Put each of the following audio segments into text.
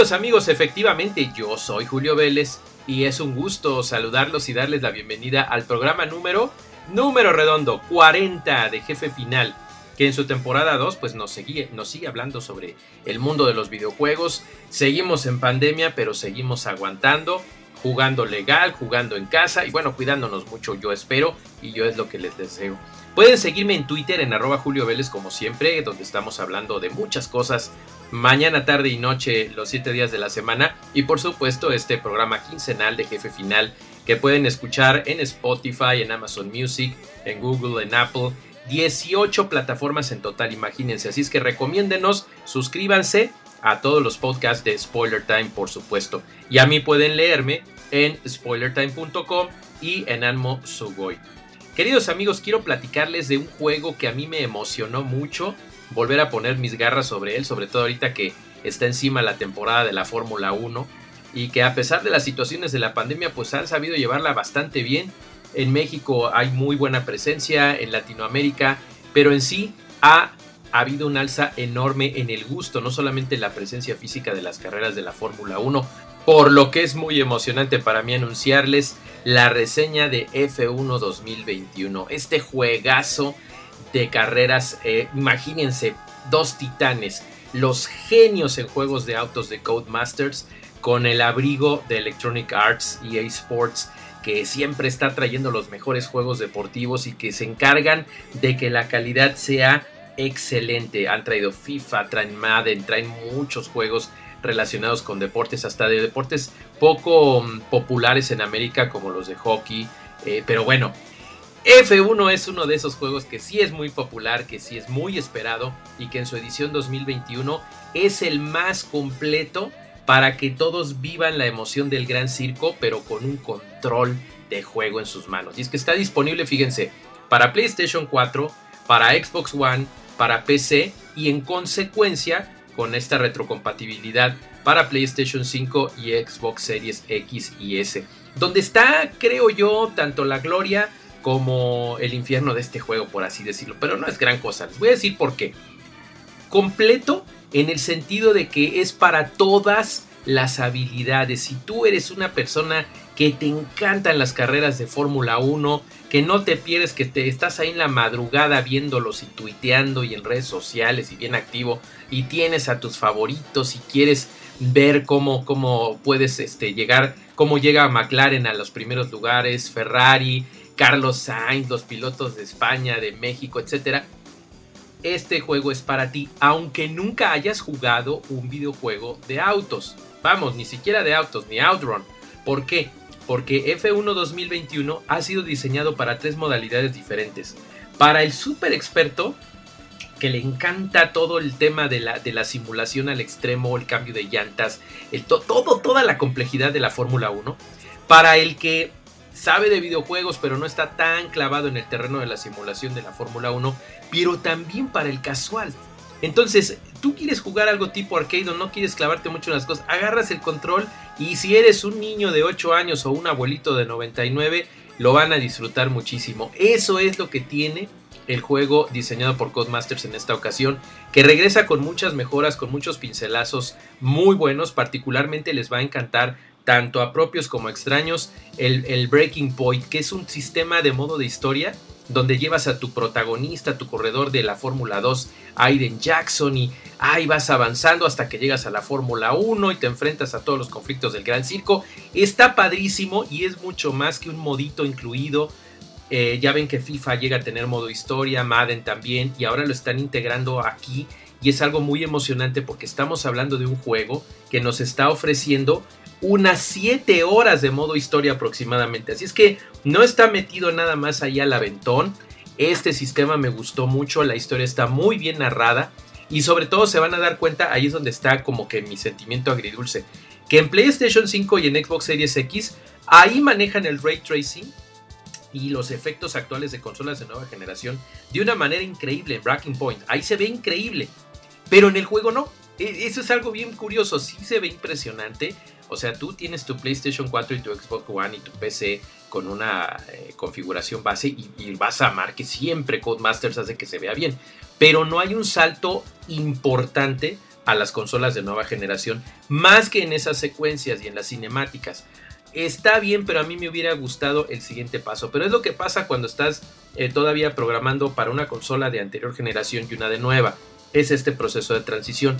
Amigos, efectivamente yo soy Julio Vélez y es un gusto saludarlos y darles la bienvenida al programa número, número redondo, 40 de Jefe Final, que en su temporada 2 pues nos sigue, nos sigue hablando sobre el mundo de los videojuegos. Seguimos en pandemia, pero seguimos aguantando, jugando legal, jugando en casa y bueno, cuidándonos mucho yo espero y yo es lo que les deseo. Pueden seguirme en Twitter en arroba Julio Vélez como siempre, donde estamos hablando de muchas cosas mañana, tarde y noche, los 7 días de la semana. Y por supuesto, este programa quincenal de Jefe Final que pueden escuchar en Spotify, en Amazon Music, en Google, en Apple. 18 plataformas en total, imagínense. Así es que recomiéndenos, suscríbanse a todos los podcasts de Spoiler Time, por supuesto. Y a mí pueden leerme en spoilertime.com y en Anmo Sugoi. Queridos amigos, quiero platicarles de un juego que a mí me emocionó mucho volver a poner mis garras sobre él, sobre todo ahorita que está encima la temporada de la Fórmula 1 y que a pesar de las situaciones de la pandemia pues han sabido llevarla bastante bien. En México hay muy buena presencia, en Latinoamérica, pero en sí ha habido un alza enorme en el gusto, no solamente la presencia física de las carreras de la Fórmula 1, por lo que es muy emocionante para mí anunciarles la reseña de F1 2021, este juegazo de carreras. Eh, imagínense, dos titanes, los genios en juegos de autos de Codemasters, con el abrigo de Electronic Arts y Sports, que siempre está trayendo los mejores juegos deportivos y que se encargan de que la calidad sea excelente. Han traído FIFA, traen Madden, traen muchos juegos relacionados con deportes, hasta de deportes poco mm, populares en América como los de hockey. Eh, pero bueno, F1 es uno de esos juegos que sí es muy popular, que sí es muy esperado y que en su edición 2021 es el más completo para que todos vivan la emoción del gran circo, pero con un control de juego en sus manos. Y es que está disponible, fíjense, para PlayStation 4, para Xbox One, para PC y en consecuencia con esta retrocompatibilidad para PlayStation 5 y Xbox Series X y S. Donde está, creo yo, tanto la gloria como el infierno de este juego, por así decirlo. Pero no es gran cosa. Les voy a decir por qué. Completo en el sentido de que es para todas las habilidades. Si tú eres una persona que te encantan las carreras de Fórmula 1, que no te pierdes, que te estás ahí en la madrugada viéndolos y tuiteando y en redes sociales y bien activo y tienes a tus favoritos y quieres ver cómo, cómo puedes este, llegar, cómo llega McLaren a los primeros lugares, Ferrari, Carlos Sainz, los pilotos de España, de México, etc. Este juego es para ti, aunque nunca hayas jugado un videojuego de autos. Vamos, ni siquiera de autos, ni Outrun. ¿Por qué? Porque F1 2021 ha sido diseñado para tres modalidades diferentes. Para el super experto, que le encanta todo el tema de la, de la simulación al extremo, el cambio de llantas, el todo, toda la complejidad de la Fórmula 1. Para el que sabe de videojuegos, pero no está tan clavado en el terreno de la simulación de la Fórmula 1, pero también para el casual. Entonces, tú quieres jugar algo tipo arcade no quieres clavarte mucho en las cosas, agarras el control y si eres un niño de 8 años o un abuelito de 99, lo van a disfrutar muchísimo. Eso es lo que tiene el juego diseñado por Codemasters en esta ocasión, que regresa con muchas mejoras, con muchos pincelazos muy buenos, particularmente les va a encantar tanto a propios como extraños, el, Breaking Point, que es un sistema de modo de historia donde llevas a tu protagonista, tu corredor de la Fórmula 2, Aiden Jackson, y ahí vas avanzando hasta que llegas a la Fórmula 1 y te enfrentas a todos los conflictos del Gran Circo. Está padrísimo y es mucho más que un modito incluido. Eh, ya ven que FIFA llega a tener modo historia, Madden también, y ahora lo están integrando aquí. Y es algo muy emocionante porque estamos hablando de un juego que nos está ofreciendo unas 7 horas de modo historia aproximadamente. Así es que no está metido nada más allá al aventón. Este sistema me gustó mucho, la historia está muy bien narrada. Y sobre todo se van a dar cuenta, ahí es donde está como que mi sentimiento agridulce, que en PlayStation 5 y en Xbox Series X, ahí manejan el ray tracing y los efectos actuales de consolas de nueva generación de una manera increíble en Breaking Point. Ahí se ve increíble, pero en el juego no. E, eso es algo bien curioso, sí se ve impresionante. O sea, tú tienes tu PlayStation 4 y tu Xbox One y tu PC con una eh, configuración base y, vas a amar que siempre Codemasters hace que se vea bien. Pero no hay un salto importante a las consolas de nueva generación, más que en esas secuencias y en las cinemáticas está bien, pero a mí me hubiera gustado el siguiente paso. Pero es lo que pasa cuando estás eh, todavía programando para una consola de anterior generación y una de nueva. Es este proceso de transición.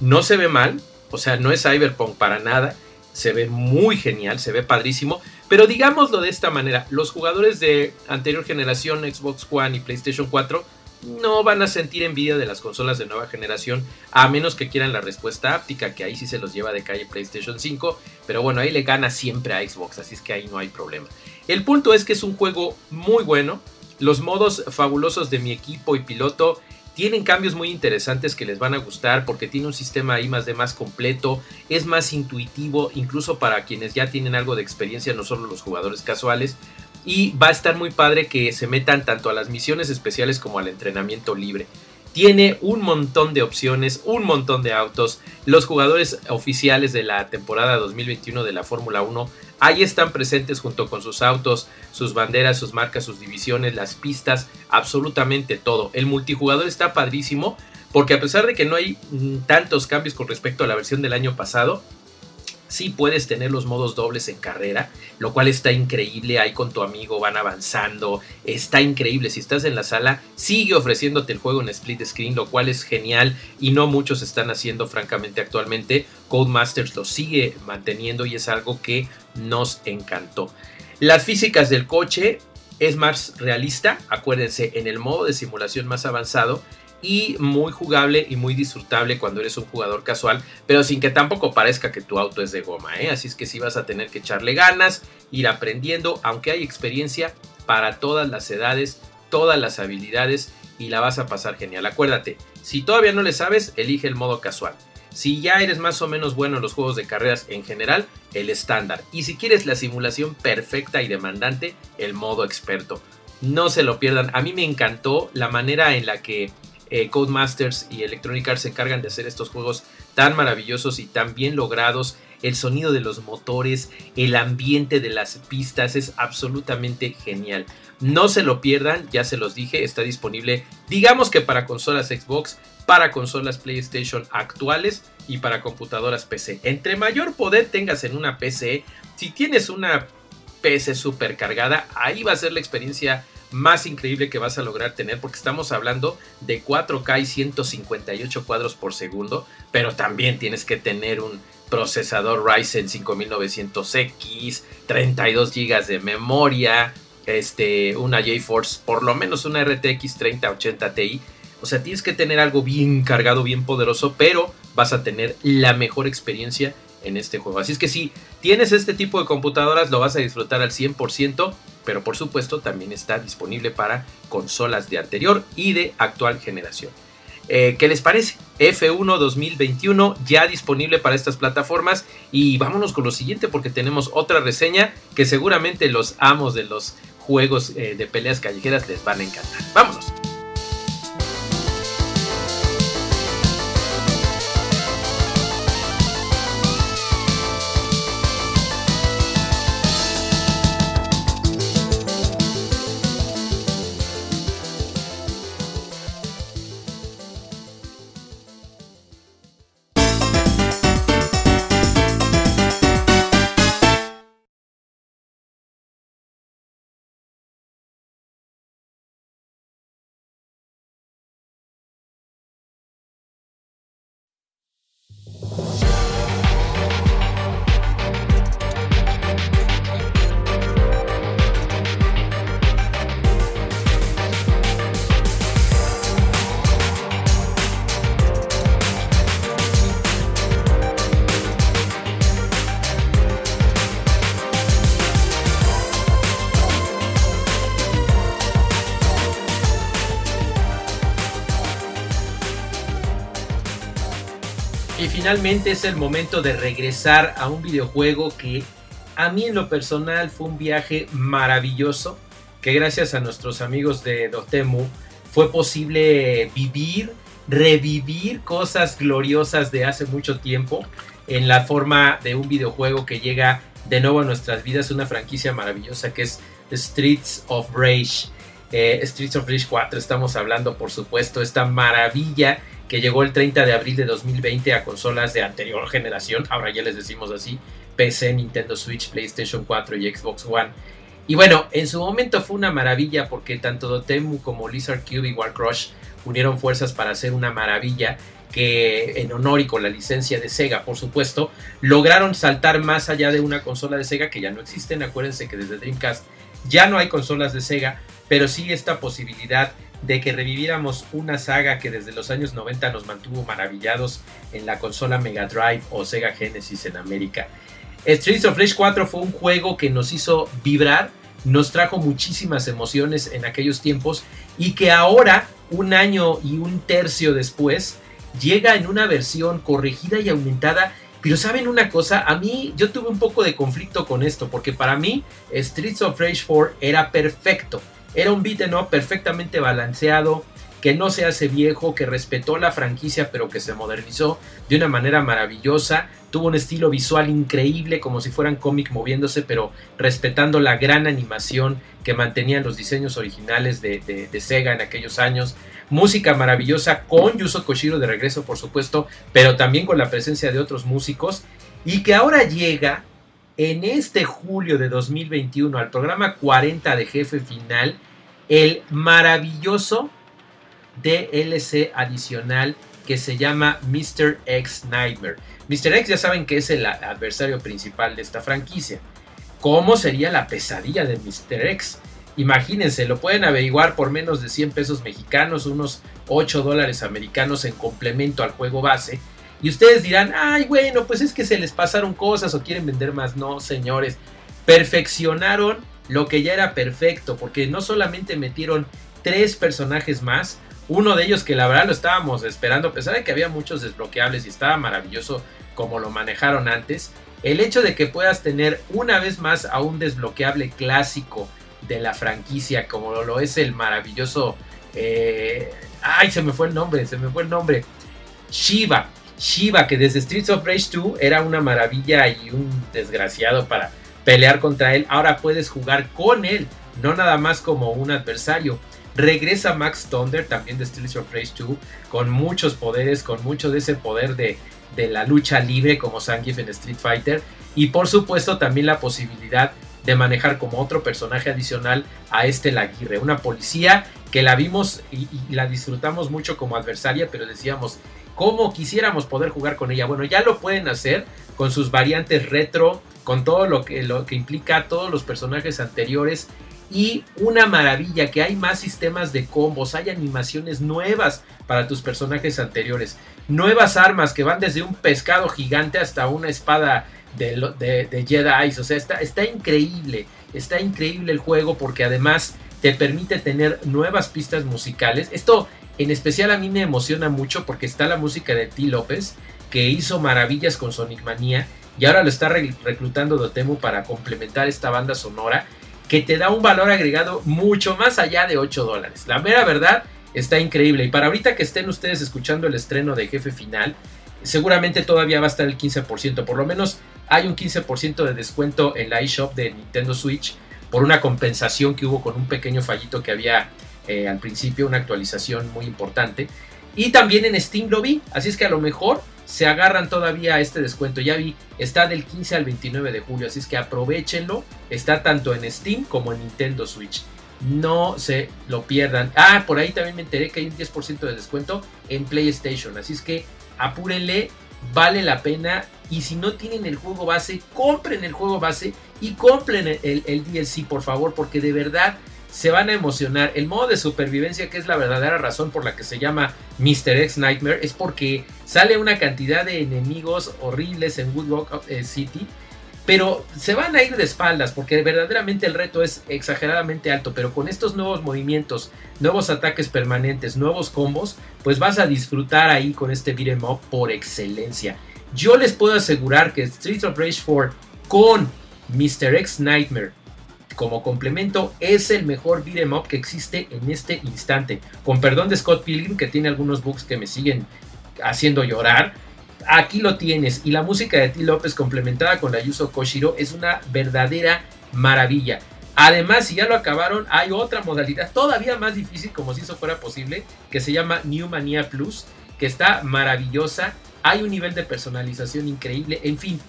No se ve mal, o sea, no es Cyberpunk para nada. Se ve muy genial, se ve padrísimo. Pero digámoslo de esta manera, los jugadores de anterior generación, Xbox One y PlayStation 4, no van a sentir envidia de las consolas de nueva generación, a menos que quieran la respuesta áptica, que ahí sí se los lleva de calle PlayStation 5, pero bueno, ahí le gana siempre a Xbox, así es que ahí no hay problema. El punto es que es un juego muy bueno, los modos fabulosos de mi equipo y piloto tienen cambios muy interesantes que les van a gustar porque tiene un sistema ahí más de más completo, es más intuitivo, incluso para quienes ya tienen algo de experiencia, no solo los jugadores casuales. Y va a estar muy padre que se metan tanto a las misiones especiales como al entrenamiento libre. Tiene un montón de opciones, un montón de autos. Los jugadores oficiales de la temporada 2021 de la Fórmula 1 ahí están presentes junto con sus autos, sus banderas, sus marcas, sus divisiones, las pistas, absolutamente todo. El multijugador está padrísimo porque a pesar de que no hay mm, tantos cambios con respecto a la versión del año pasado, sí puedes tener los modos dobles en carrera, lo cual está increíble, ahí con tu amigo van avanzando, está increíble, si estás en la sala, sigue ofreciéndote el juego en split screen, lo cual es genial y no muchos están haciendo francamente actualmente, Codemasters lo sigue manteniendo y es algo que nos encantó. Las físicas del coche es más realista, acuérdense, en el modo de simulación más avanzado, y muy jugable y muy disfrutable cuando eres un jugador casual, pero sin que tampoco parezca que tu auto es de goma, ¿eh? así es que sí vas a tener que echarle ganas, ir aprendiendo, aunque hay experiencia para todas las edades, todas las habilidades y la vas a pasar genial. Acuérdate, si todavía no le sabes, elige el modo casual. Si ya eres más o menos bueno en los juegos de carreras en general, el estándar. Y si quieres la simulación perfecta y demandante, el modo experto. No se lo pierdan. A mí me encantó la manera en la que eh, Codemasters y Electronic Arts se encargan de hacer estos juegos tan maravillosos y tan bien logrados. El sonido de los motores, el ambiente de las pistas es absolutamente genial. No se lo pierdan, ya se los dije, está disponible digamos que para consolas Xbox, para consolas PlayStation actuales y para computadoras PC. Entre mayor poder tengas en una PC, si tienes una PC super cargada, ahí va a ser la experiencia más increíble que vas a lograr tener, porque estamos hablando de 4K y 158 cuadros por segundo, pero también tienes que tener un procesador Ryzen 5900X, 32 GB de memoria, este, una GeForce, por lo menos una RTX 3080 Ti. O sea, tienes que tener algo bien cargado, bien poderoso, pero vas a tener la mejor experiencia en este juego. Así es que si tienes este tipo de computadoras, lo vas a disfrutar al 100% pero por supuesto también está disponible para consolas de anterior y de actual generación. Eh, ¿Qué les parece? F1 2021 ya disponible para estas plataformas y vámonos con lo siguiente porque tenemos otra reseña que seguramente los amos de los juegos eh, de peleas callejeras les van a encantar. Vámonos. Finalmente es el momento de regresar a un videojuego que a mí en lo personal fue un viaje maravilloso, que gracias a nuestros amigos de Dotemu fue posible vivir, revivir cosas gloriosas de hace mucho tiempo en la forma de un videojuego que llega de nuevo a nuestras vidas, una franquicia maravillosa que es Streets of Rage. Eh, Streets of Rage 4 estamos hablando, por supuesto, esta maravilla que llegó el 30 de abril de 2020 a consolas de anterior generación, ahora ya les decimos así, PC, Nintendo Switch, PlayStation 4 y Xbox One. Y bueno, en su momento fue una maravilla porque tanto Dotemu como Lizard Cube y Warcrush unieron fuerzas para hacer una maravilla que en honor y con la licencia de Sega, por supuesto, lograron saltar más allá de una consola de Sega que ya no existen. Acuérdense que desde Dreamcast ya no hay consolas de Sega, pero sí esta posibilidad de que reviviéramos una saga que desde los años 90 nos mantuvo maravillados en la consola Mega Drive o Sega Genesis en América. Streets of Rage 4 fue un juego que nos hizo vibrar, nos trajo muchísimas emociones en aquellos tiempos y que ahora, un año y un tercio después, llega en una versión corregida y aumentada. Pero saben una cosa, a mí yo tuve un poco de conflicto con esto, porque para mí Streets of Rage 4 era perfecto. Era un beat'em up perfectamente balanceado, que no se hace viejo, que respetó la franquicia pero que se modernizó de una manera maravillosa, tuvo un estilo visual increíble como si fueran cómic moviéndose pero respetando la gran animación que mantenían los diseños originales de, Sega en aquellos años, música maravillosa con Yuzo Koshiro de regreso por supuesto, pero también con la presencia de otros músicos. Y que ahora llega en este julio de 2021 al programa 40 de jefe final el maravilloso DLC adicional que se llama Mr. X Nightmare. Mr. X ya saben que es el adversario principal de esta franquicia. ¿Cómo sería la pesadilla de Mr. X? Imagínense, lo pueden averiguar por menos de 100 pesos mexicanos, unos 8 dólares americanos en complemento al juego base. Y ustedes dirán, ay, bueno, pues es que se les pasaron cosas o quieren vender más. No, señores, perfeccionaron lo que ya era perfecto, porque no solamente metieron tres personajes más, uno de ellos que la verdad lo estábamos esperando, a pesar de que había muchos desbloqueables y estaba maravilloso como lo manejaron antes. El hecho de que puedas tener una vez más a un desbloqueable clásico de la franquicia, como lo es el maravilloso. Eh, ay, se me fue el nombre, se me fue el nombre. Shiva. Shiva, que desde Streets of Rage 2 era una maravilla y un desgraciado para pelear contra él. Ahora puedes jugar con él, no nada más como un adversario. Regresa Max Thunder, también de Streets of Rage 2, con muchos poderes, con mucho de ese poder de, la lucha libre como Zangief en Street Fighter. Y por supuesto también la posibilidad de manejar como otro personaje adicional a este Laguirre, una policía que la vimos y, la disfrutamos mucho como adversaria, pero decíamos, ¿cómo quisiéramos poder jugar con ella? Bueno, ya lo pueden hacer con sus variantes retro, con todo lo que, lo que implica todos los personajes anteriores y una maravilla que hay más sistemas de combos, hay animaciones nuevas para tus personajes anteriores, nuevas armas que van desde un pescado gigante hasta una espada de, de, Jedi, o sea, está, está increíble, está increíble el juego porque además te permite tener nuevas pistas musicales. Esto en especial a mí me emociona mucho porque está la música de T. López, que hizo maravillas con Sonic Manía y ahora lo está reclutando Dotemu para complementar esta banda sonora que te da un valor agregado mucho más allá de 8 dólares. La mera verdad está increíble. Y para ahorita que estén ustedes escuchando el estreno de Jefe Final, seguramente todavía va a estar el 15%. Por lo menos hay un 15% de descuento en la eShop de Nintendo Switch por una compensación que hubo con un pequeño fallito que había eh, al principio, una actualización muy importante. Y también en Steam lo vi, así es que a lo mejor se agarran todavía a este descuento. Ya vi, está del 15 al 29 de julio, así es que aprovechenlo. Está tanto en Steam como en Nintendo Switch. No se lo pierdan. Ah, por ahí también me enteré que hay un 10% de descuento en PlayStation. Así es que apúrenle, vale la pena. Y si no tienen el juego base, compren el juego base y compren el, el DLC, por favor, porque de verdad se van a emocionar. El modo de supervivencia, que es la verdadera razón por la que se llama Mr. X Nightmare, es porque sale una cantidad de enemigos horribles en Woodrock eh, City. Pero se van a ir de espaldas porque verdaderamente el reto es exageradamente alto. Pero con estos nuevos movimientos, nuevos ataques permanentes, nuevos combos, pues vas a disfrutar ahí con este beat'em up por excelencia. Yo les puedo asegurar que Streets of Rage 4 con Mr. X Nightmare como complemento es el mejor beat'em up que existe en este instante. Con perdón de Scott Pilgrim que tiene algunos bugs que me siguen haciendo llorar. Aquí lo tienes y la música de T. López complementada con la Yuzo Koshiro es una verdadera maravilla. Además, si ya lo acabaron, hay otra modalidad todavía más difícil, como si eso fuera posible, que se llama New Mania Plus, que está maravillosa. Hay un nivel de personalización increíble. En fin,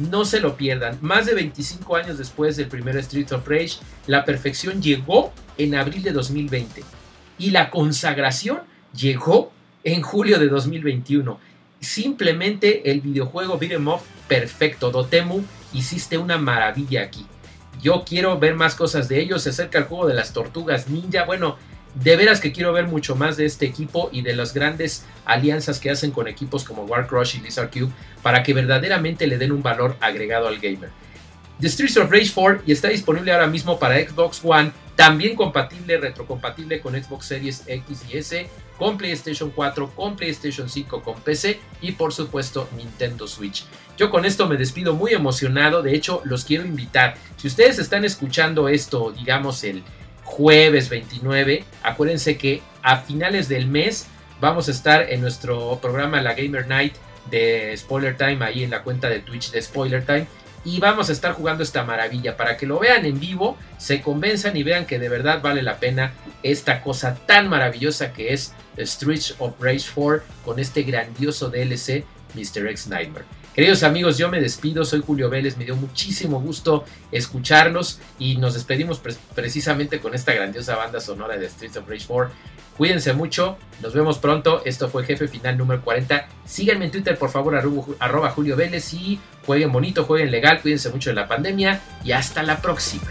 no se lo pierdan. Más de 25 años después del primer Street of Rage, la perfección llegó en abril de 2020 y la consagración llegó en julio de 2021. Simplemente el videojuego Beat'em Up perfecto. Dotemu, hiciste una maravilla aquí. Yo quiero ver más cosas de ellos. Se acerca el juego de las tortugas ninja. Bueno, de veras que quiero ver mucho más de este equipo y de las grandes alianzas que hacen con equipos como Warcrush y Lizard Cube para que verdaderamente le den un valor agregado al gamer. The Streets of Rage 4 y está disponible ahora mismo para Xbox One, también compatible, retrocompatible con Xbox Series X y S, con PlayStation 4, con PlayStation 5, con PC y por supuesto Nintendo Switch. Yo con esto me despido muy emocionado, de hecho los quiero invitar. Si ustedes están escuchando esto, digamos el jueves 29. Acuérdense que a finales del mes vamos a estar en nuestro programa La Gamer Night de Spoiler Time, ahí en la cuenta de Twitch de Spoiler Time. Y vamos a estar jugando esta maravilla para que lo vean en vivo, se convenzan y vean que de verdad vale la pena esta cosa tan maravillosa que es Streets of Rage 4 con este grandioso DLC Mr. X Nightmare. Queridos amigos, yo me despido, soy Julio Vélez, me dio muchísimo gusto escucharlos y nos despedimos precisamente con esta grandiosa banda sonora de Streets of Rage 4. Cuídense mucho, nos vemos pronto, esto fue Jefe Final número 40. Síganme en Twitter, por favor, arroba Julio Vélez y jueguen bonito, jueguen legal, cuídense mucho de la pandemia y hasta la próxima.